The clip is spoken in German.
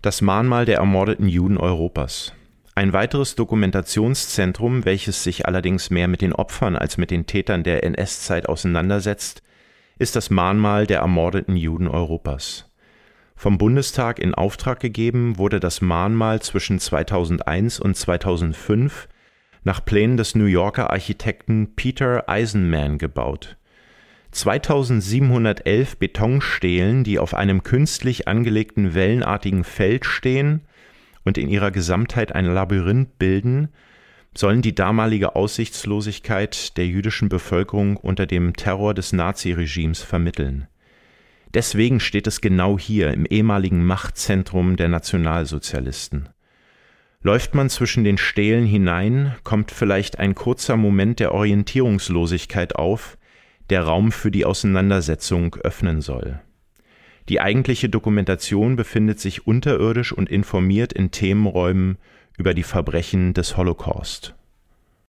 Das Mahnmal der ermordeten Juden Europas. Ein weiteres Dokumentationszentrum, welches sich allerdings mehr mit den Opfern als mit den Tätern der NS-Zeit auseinandersetzt, ist das Mahnmal der ermordeten Juden Europas. Vom Bundestag in Auftrag gegeben wurde das Mahnmal zwischen 2001 und 2005 nach Plänen des New Yorker Architekten Peter Eisenman gebaut 2711 Betonstelen, die auf einem künstlich angelegten wellenartigen Feld stehen und in ihrer Gesamtheit ein Labyrinth bilden, sollen die damalige Aussichtslosigkeit der jüdischen Bevölkerung unter dem Terror des Naziregimes vermitteln. Deswegen steht es genau hier im ehemaligen Machtzentrum der Nationalsozialisten. Läuft man zwischen den Stelen hinein, kommt vielleicht ein kurzer Moment der Orientierungslosigkeit auf, der Raum für die Auseinandersetzung öffnen soll. Die eigentliche Dokumentation befindet sich unterirdisch und informiert in Themenräumen über die Verbrechen des Holocaust